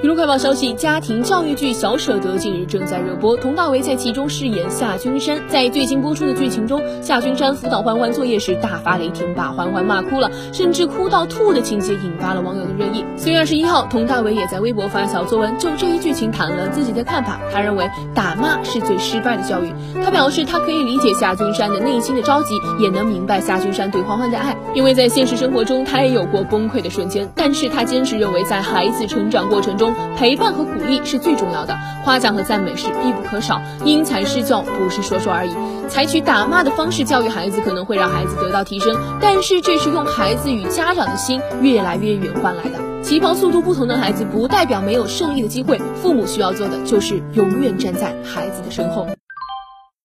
娱乐快报消息：家庭教育剧《小舍得》近日正在热播，佟大为在其中饰演夏君山。在最新播出的剧情中，夏君山辅导欢欢作业时大发雷霆，把欢欢骂哭了，甚至哭到吐的情节引发了网友的热议。四月二十一号，佟大为也在微博发小作文，就这一剧情谈了自己的看法。他认为打骂是最失败的教育。他表示，他可以理解夏君山的内心的着急，也能明白夏君山对欢欢的爱，因为在现实生活中他也有过崩溃的瞬间。但是他坚持认为，在孩子成长过程中陪伴和鼓励是最重要的，夸奖和赞美是必不可少，因材施教不是说说而已。采取打骂的方式教育孩子，可能会让孩子得到提升，但是这是用孩子与家长的心越来越远换来的。起跑速度不同的孩子，不代表没有胜利的机会。父母需要做的就是永远站在孩子的身后。